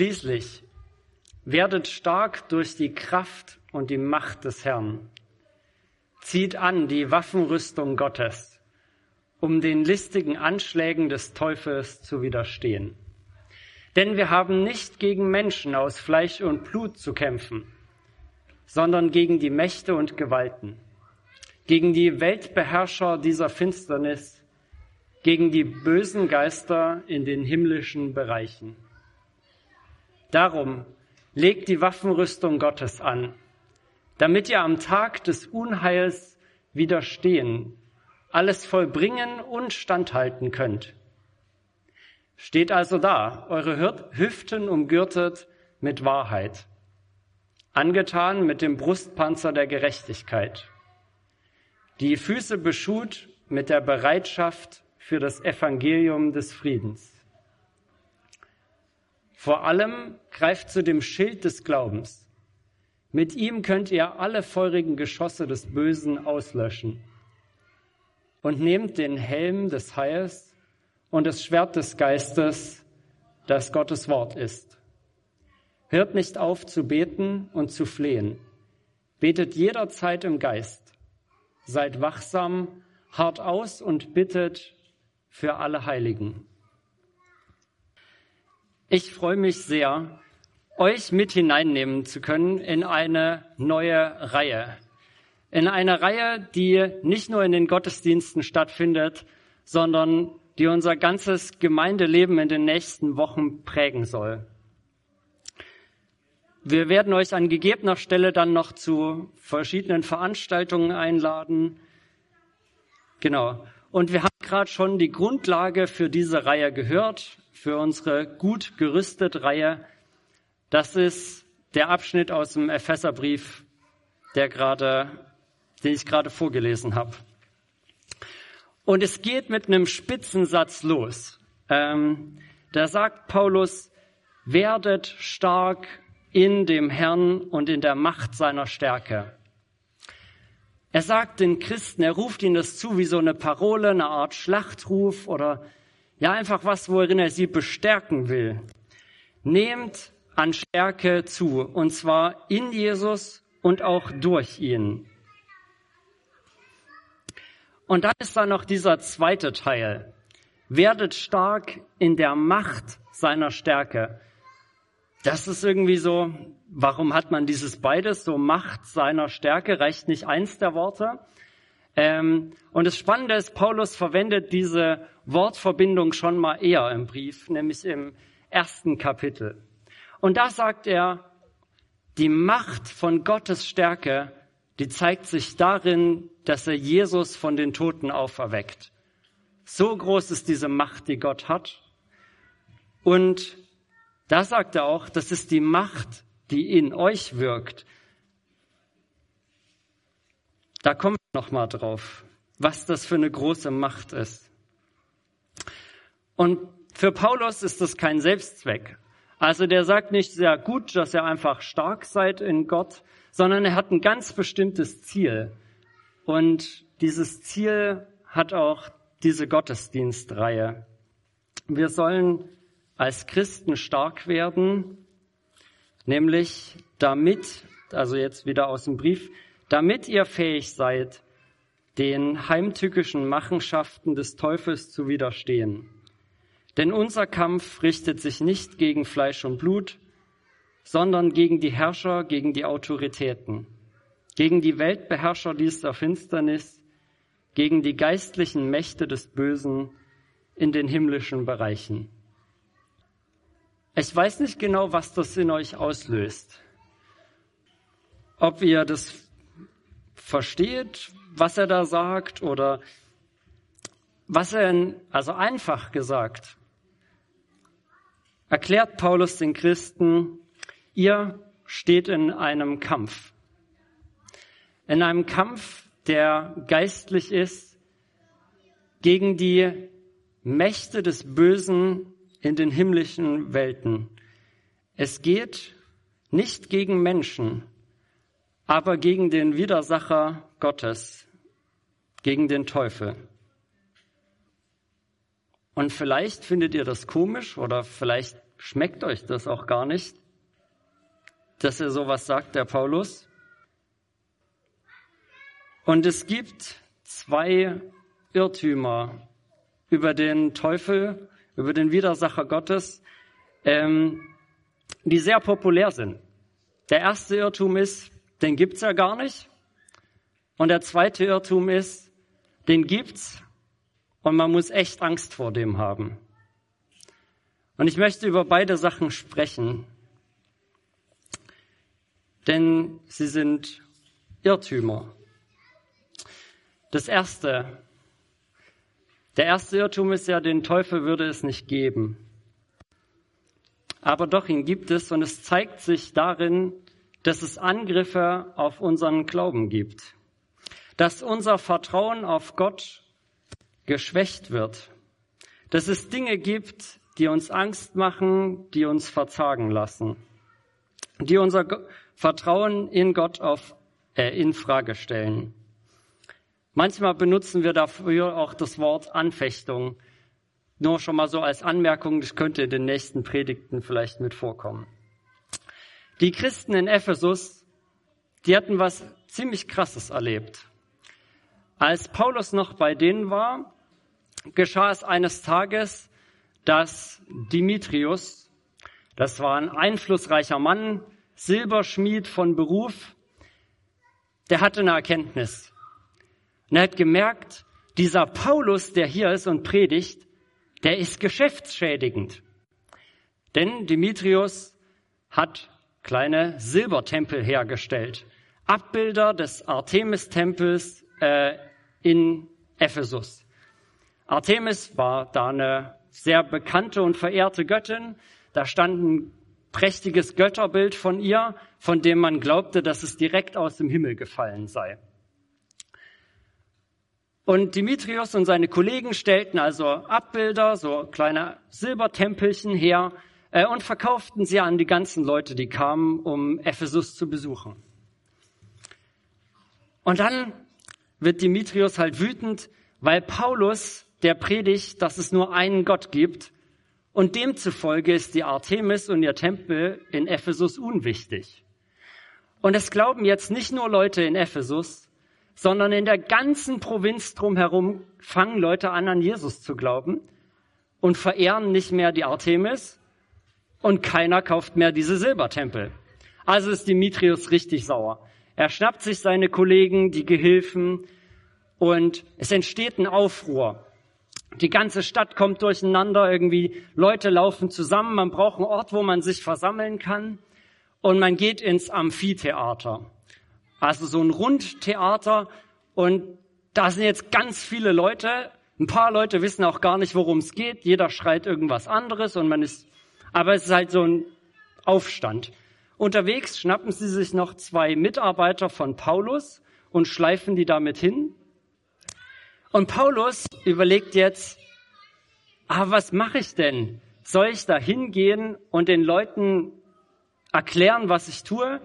Schließlich werdet stark durch die Kraft und die Macht des Herrn. Zieht an die Waffenrüstung Gottes, um den listigen Anschlägen des Teufels zu widerstehen. Denn wir haben nicht gegen Menschen aus Fleisch und Blut zu kämpfen, sondern gegen die Mächte und Gewalten, gegen die Weltbeherrscher dieser Finsternis, gegen die bösen Geister in den himmlischen Bereichen. Darum legt die Waffenrüstung Gottes an, damit ihr am Tag des Unheils widerstehen, alles vollbringen und standhalten könnt. Steht also da, eure Hüften umgürtet mit Wahrheit, angetan mit dem Brustpanzer der Gerechtigkeit, die Füße beschut mit der Bereitschaft für das Evangelium des Friedens. Vor allem greift zu dem Schild des Glaubens. Mit ihm könnt ihr alle feurigen Geschosse des Bösen auslöschen. Und nehmt den Helm des Heils und das Schwert des Geistes, das Gottes Wort ist. Hört nicht auf zu beten und zu flehen. Betet jederzeit im Geist. Seid wachsam, hart aus und bittet für alle Heiligen. Ich freue mich sehr, euch mit hineinnehmen zu können in eine neue Reihe. In eine Reihe, die nicht nur in den Gottesdiensten stattfindet, sondern die unser ganzes Gemeindeleben in den nächsten Wochen prägen soll. Wir werden euch an gegebener Stelle dann noch zu verschiedenen Veranstaltungen einladen. Genau. Und wir haben gerade schon die Grundlage für diese Reihe gehört für unsere gut gerüstet Reihe. Das ist der Abschnitt aus dem Epheserbrief, der gerade, den ich gerade vorgelesen habe. Und es geht mit einem Spitzensatz los. Ähm, da sagt Paulus, werdet stark in dem Herrn und in der Macht seiner Stärke. Er sagt den Christen, er ruft ihnen das zu wie so eine Parole, eine Art Schlachtruf oder ja, einfach was, worin er sie bestärken will. Nehmt an Stärke zu, und zwar in Jesus und auch durch ihn. Und dann ist da noch dieser zweite Teil. Werdet stark in der Macht seiner Stärke. Das ist irgendwie so, warum hat man dieses beides, so Macht seiner Stärke, reicht nicht eins der Worte? Ähm, und das Spannende ist, Paulus verwendet diese Wortverbindung schon mal eher im Brief, nämlich im ersten Kapitel. Und da sagt er, die Macht von Gottes Stärke, die zeigt sich darin, dass er Jesus von den Toten auferweckt. So groß ist diese Macht, die Gott hat. Und da sagt er auch, das ist die Macht, die in euch wirkt. Da kommen wir noch mal drauf, was das für eine große Macht ist. Und für Paulus ist das kein Selbstzweck. Also der sagt nicht sehr gut, dass ihr einfach stark seid in Gott, sondern er hat ein ganz bestimmtes Ziel. Und dieses Ziel hat auch diese Gottesdienstreihe. Wir sollen als Christen stark werden, nämlich damit, also jetzt wieder aus dem Brief, damit ihr fähig seid, den heimtückischen Machenschaften des Teufels zu widerstehen. Denn unser Kampf richtet sich nicht gegen Fleisch und Blut, sondern gegen die Herrscher, gegen die Autoritäten, gegen die Weltbeherrscher dieser Finsternis, gegen die geistlichen Mächte des Bösen in den himmlischen Bereichen. Ich weiß nicht genau, was das in euch auslöst. Ob ihr das versteht, was er da sagt, oder was er, also einfach gesagt, erklärt Paulus den Christen, ihr steht in einem Kampf. In einem Kampf, der geistlich ist, gegen die Mächte des Bösen in den himmlischen Welten. Es geht nicht gegen Menschen, aber gegen den Widersacher Gottes, gegen den Teufel. Und vielleicht findet ihr das komisch oder vielleicht schmeckt euch das auch gar nicht, dass er sowas sagt, der Paulus. Und es gibt zwei Irrtümer über den Teufel, über den Widersacher Gottes, ähm, die sehr populär sind. Der erste Irrtum ist, den gibt's ja gar nicht. Und der zweite Irrtum ist, den gibt's und man muss echt Angst vor dem haben. Und ich möchte über beide Sachen sprechen, denn sie sind Irrtümer. Das erste, der erste Irrtum ist ja, den Teufel würde es nicht geben. Aber doch, ihn gibt es und es zeigt sich darin, dass es Angriffe auf unseren Glauben gibt. Dass unser Vertrauen auf Gott geschwächt wird. Dass es Dinge gibt, die uns Angst machen, die uns verzagen lassen. Die unser Vertrauen in Gott auf, äh, in Frage stellen. Manchmal benutzen wir dafür auch das Wort Anfechtung. Nur schon mal so als Anmerkung, das könnte in den nächsten Predigten vielleicht mit vorkommen. Die Christen in Ephesus, die hatten was ziemlich Krasses erlebt. Als Paulus noch bei denen war, geschah es eines Tages, dass Dimitrius, das war ein einflussreicher Mann, Silberschmied von Beruf, der hatte eine Erkenntnis. Und er hat gemerkt, dieser Paulus, der hier ist und predigt, der ist geschäftsschädigend. Denn Dimitrios hat kleine Silbertempel hergestellt. Abbilder des Artemis-Tempels äh, in Ephesus. Artemis war da eine sehr bekannte und verehrte Göttin. Da stand ein prächtiges Götterbild von ihr, von dem man glaubte, dass es direkt aus dem Himmel gefallen sei. Und Dimitrios und seine Kollegen stellten also Abbilder, so kleine Silbertempelchen her und verkauften sie an die ganzen Leute, die kamen, um Ephesus zu besuchen. Und dann wird Dimitrios halt wütend, weil Paulus, der predigt, dass es nur einen Gott gibt und demzufolge ist die Artemis und ihr Tempel in Ephesus unwichtig. Und es glauben jetzt nicht nur Leute in Ephesus, sondern in der ganzen Provinz drumherum fangen Leute an, an Jesus zu glauben und verehren nicht mehr die Artemis und keiner kauft mehr diese Silbertempel. Also ist Dimitrius richtig sauer. Er schnappt sich seine Kollegen, die Gehilfen und es entsteht ein Aufruhr. Die ganze Stadt kommt durcheinander, irgendwie Leute laufen zusammen, man braucht einen Ort, wo man sich versammeln kann und man geht ins Amphitheater. Also so ein Rundtheater und da sind jetzt ganz viele Leute. Ein paar Leute wissen auch gar nicht, worum es geht. Jeder schreit irgendwas anderes und man ist, aber es ist halt so ein Aufstand. Unterwegs schnappen sie sich noch zwei Mitarbeiter von Paulus und schleifen die damit hin. Und Paulus überlegt jetzt, ah, was mache ich denn? Soll ich da hingehen und den Leuten erklären, was ich tue?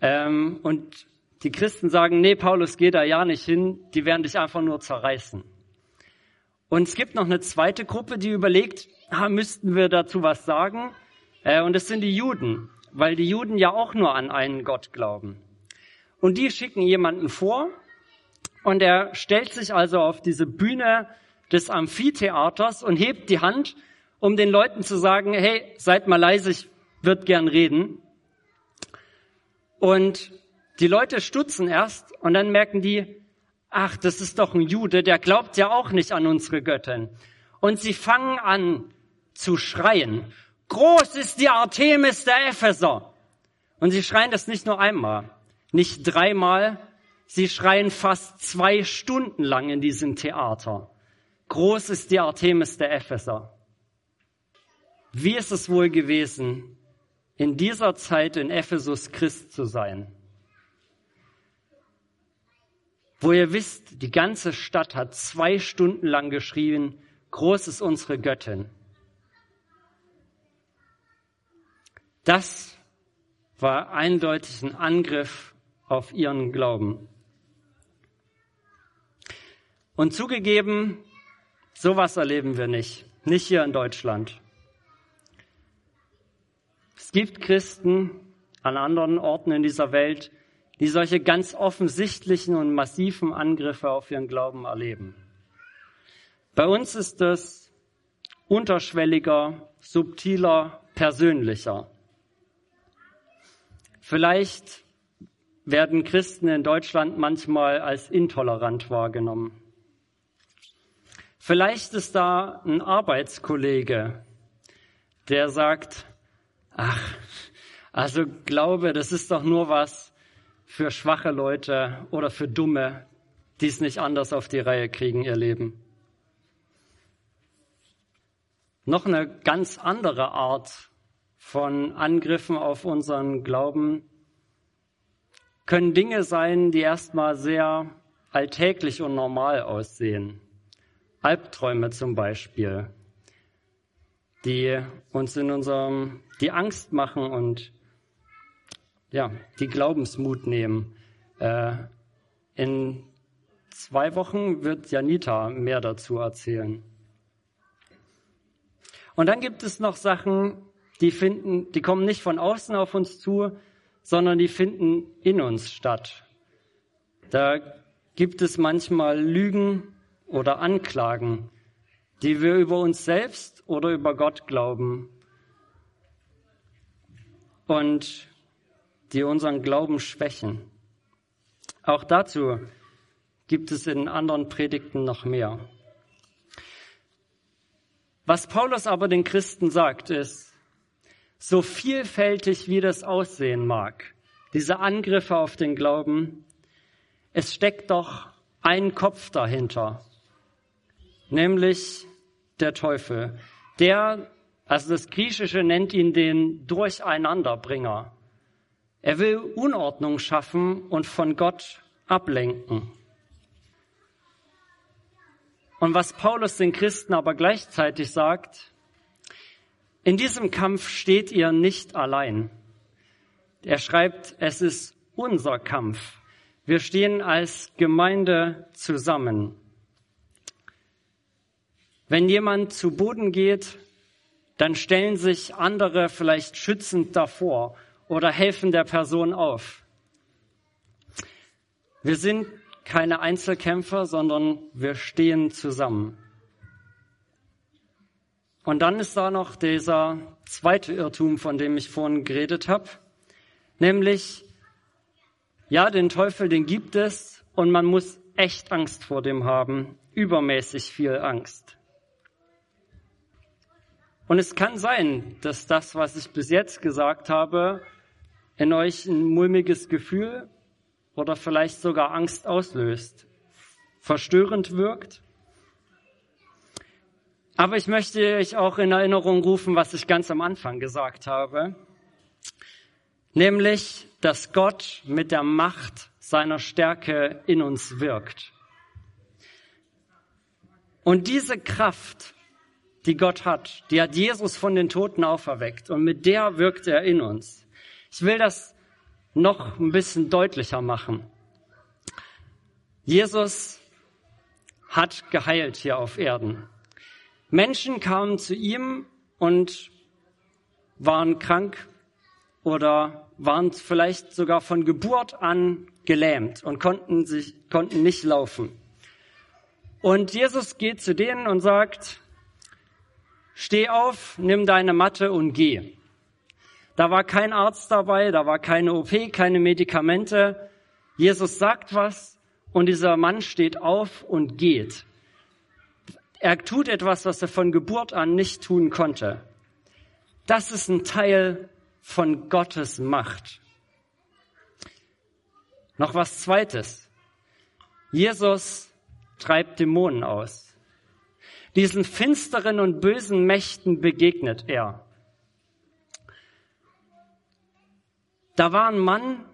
Ähm, und die Christen sagen, nee, Paulus, geh da ja nicht hin, die werden dich einfach nur zerreißen. Und es gibt noch eine zweite Gruppe, die überlegt, ah, müssten wir dazu was sagen? Äh, und das sind die Juden, weil die Juden ja auch nur an einen Gott glauben. Und die schicken jemanden vor und er stellt sich also auf diese Bühne des Amphitheaters und hebt die Hand, um den Leuten zu sagen, hey, seid mal leise, ich würde gern reden. Und die Leute stutzen erst und dann merken die, ach, das ist doch ein Jude, der glaubt ja auch nicht an unsere Göttin. Und sie fangen an zu schreien. Groß ist die Artemis der Epheser. Und sie schreien das nicht nur einmal, nicht dreimal, sie schreien fast zwei Stunden lang in diesem Theater. Groß ist die Artemis der Epheser. Wie ist es wohl gewesen, in dieser Zeit in Ephesus Christ zu sein. Wo ihr wisst, die ganze Stadt hat zwei Stunden lang geschrien, groß ist unsere Göttin. Das war eindeutig ein Angriff auf ihren Glauben. Und zugegeben, sowas erleben wir nicht. Nicht hier in Deutschland. Es gibt Christen an anderen Orten in dieser Welt, die solche ganz offensichtlichen und massiven Angriffe auf ihren Glauben erleben. Bei uns ist es unterschwelliger, subtiler, persönlicher. Vielleicht werden Christen in Deutschland manchmal als intolerant wahrgenommen. Vielleicht ist da ein Arbeitskollege, der sagt, ach, also Glaube, das ist doch nur was für schwache Leute oder für Dumme, die es nicht anders auf die Reihe kriegen, ihr Leben. Noch eine ganz andere Art von Angriffen auf unseren Glauben können Dinge sein, die erstmal sehr alltäglich und normal aussehen. Albträume zum Beispiel, die uns in unserem, die Angst machen und ja, die Glaubensmut nehmen. Äh, in zwei Wochen wird Janita mehr dazu erzählen. Und dann gibt es noch Sachen, die finden, die kommen nicht von außen auf uns zu, sondern die finden in uns statt. Da gibt es manchmal Lügen oder Anklagen, die wir über uns selbst oder über Gott glauben und die unseren Glauben schwächen. Auch dazu gibt es in anderen Predigten noch mehr. Was Paulus aber den Christen sagt, ist, so vielfältig wie das aussehen mag, diese Angriffe auf den Glauben, es steckt doch ein Kopf dahinter, nämlich der Teufel. Der, also das Griechische nennt ihn den Durcheinanderbringer. Er will Unordnung schaffen und von Gott ablenken. Und was Paulus den Christen aber gleichzeitig sagt, in diesem Kampf steht ihr nicht allein. Er schreibt, es ist unser Kampf. Wir stehen als Gemeinde zusammen. Wenn jemand zu Boden geht, dann stellen sich andere vielleicht schützend davor oder helfen der Person auf. Wir sind keine Einzelkämpfer, sondern wir stehen zusammen. Und dann ist da noch dieser zweite Irrtum, von dem ich vorhin geredet habe, nämlich, ja, den Teufel, den gibt es und man muss echt Angst vor dem haben, übermäßig viel Angst. Und es kann sein, dass das, was ich bis jetzt gesagt habe, in euch ein mulmiges Gefühl oder vielleicht sogar Angst auslöst, verstörend wirkt. Aber ich möchte euch auch in Erinnerung rufen, was ich ganz am Anfang gesagt habe, nämlich, dass Gott mit der Macht seiner Stärke in uns wirkt. Und diese Kraft die Gott hat. Die hat Jesus von den Toten auferweckt und mit der wirkt er in uns. Ich will das noch ein bisschen deutlicher machen. Jesus hat geheilt hier auf Erden. Menschen kamen zu ihm und waren krank oder waren vielleicht sogar von Geburt an gelähmt und konnten sich, konnten nicht laufen. Und Jesus geht zu denen und sagt, Steh auf, nimm deine Matte und geh. Da war kein Arzt dabei, da war keine OP, keine Medikamente. Jesus sagt was und dieser Mann steht auf und geht. Er tut etwas, was er von Geburt an nicht tun konnte. Das ist ein Teil von Gottes Macht. Noch was Zweites. Jesus treibt Dämonen aus. Diesen finsteren und bösen Mächten begegnet er. Da war ein Mann,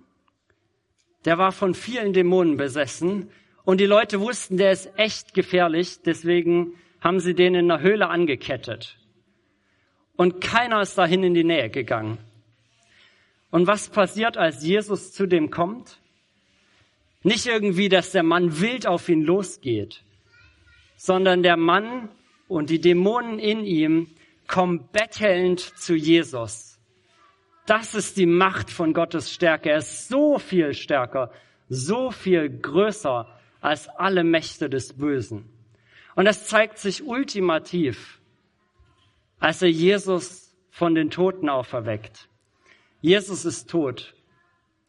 der war von vielen Dämonen besessen und die Leute wussten, der ist echt gefährlich, deswegen haben sie den in einer Höhle angekettet. Und keiner ist dahin in die Nähe gegangen. Und was passiert, als Jesus zu dem kommt? Nicht irgendwie, dass der Mann wild auf ihn losgeht, sondern der Mann und die Dämonen in ihm kommen bettelnd zu Jesus Das ist die Macht von Gottes Stärke. Er ist so viel stärker, so viel größer als alle Mächte des Bösen. Und das zeigt sich ultimativ, als er Jesus von den Toten auferweckt. Jesus ist tot.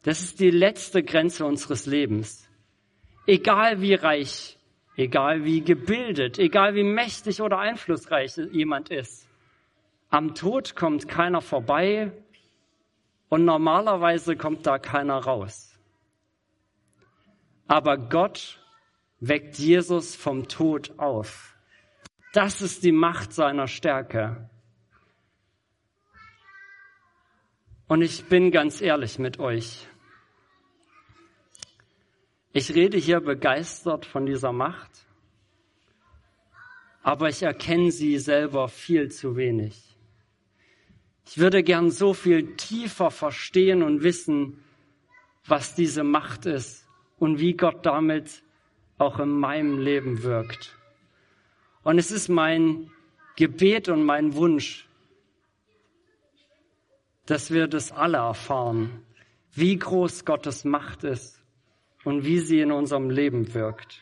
Das ist die letzte Grenze unseres Lebens. Egal wie reich, egal wie gebildet, egal wie mächtig oder einflussreich jemand ist, am Tod kommt keiner vorbei und normalerweise kommt da keiner raus. Aber Gott weckt Jesus vom Tod auf. Das ist die Macht seiner Stärke. Und ich bin ganz ehrlich mit euch. Ich rede hier begeistert von dieser Macht, aber ich erkenne sie selber viel zu wenig. Ich würde gern so viel tiefer verstehen und wissen, was diese Macht ist und wie Gott damit auch in meinem Leben wirkt. Und es ist mein Gebet und mein Wunsch, dass wir das alle erfahren, wie groß Gottes Macht ist und wie sie in unserem Leben wirkt.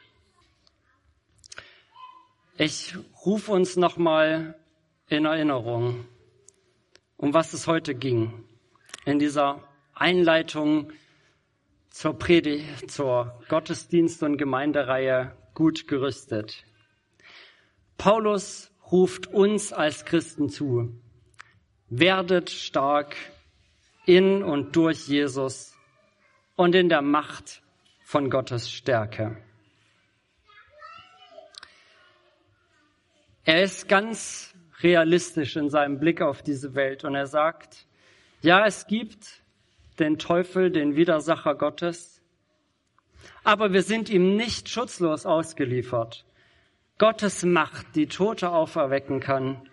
Ich rufe uns nochmal in Erinnerung, um was es heute ging. In dieser Einleitung zur Predigt, zur Gottesdienst- und Gemeindereihe gut gerüstet. Paulus ruft uns als Christen zu. Werdet stark in und durch Jesus und in der Macht von Gottes Stärke. Er ist ganz realistisch in seinem Blick auf diese Welt und er sagt, ja, es gibt den Teufel, den Widersacher Gottes, aber wir sind ihm nicht schutzlos ausgeliefert. Gottes Macht, die Tote auferwecken kann,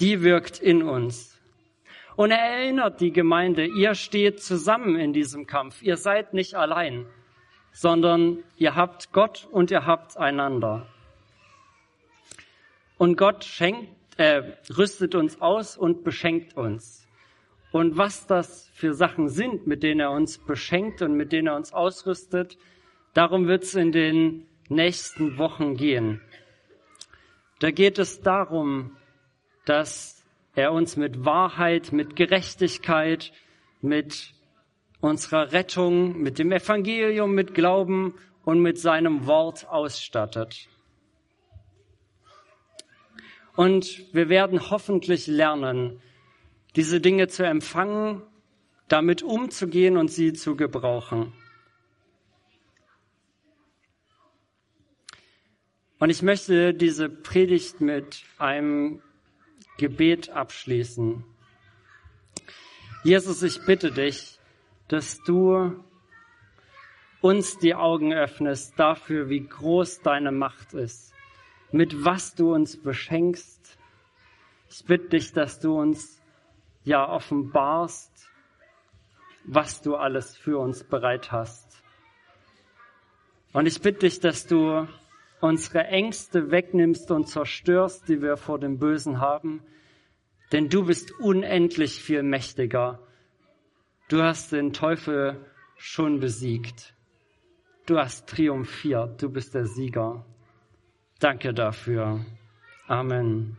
die wirkt in uns. Und er erinnert die Gemeinde, ihr steht zusammen in diesem Kampf, ihr seid nicht allein sondern ihr habt Gott und ihr habt einander. Und Gott schenkt, äh, rüstet uns aus und beschenkt uns. Und was das für Sachen sind, mit denen er uns beschenkt und mit denen er uns ausrüstet, darum wird es in den nächsten Wochen gehen. Da geht es darum, dass er uns mit Wahrheit, mit Gerechtigkeit, mit unserer Rettung mit dem Evangelium, mit Glauben und mit seinem Wort ausstattet. Und wir werden hoffentlich lernen, diese Dinge zu empfangen, damit umzugehen und sie zu gebrauchen. Und ich möchte diese Predigt mit einem Gebet abschließen. Jesus, ich bitte dich, dass du uns die Augen öffnest dafür, wie groß deine Macht ist, mit was du uns beschenkst. Ich bitte dich, dass du uns ja offenbarst, was du alles für uns bereit hast. Und ich bitte dich, dass du unsere Ängste wegnimmst und zerstörst, die wir vor dem Bösen haben, denn du bist unendlich viel mächtiger Du hast den Teufel schon besiegt. Du hast triumphiert. Du bist der Sieger. Danke dafür. Amen.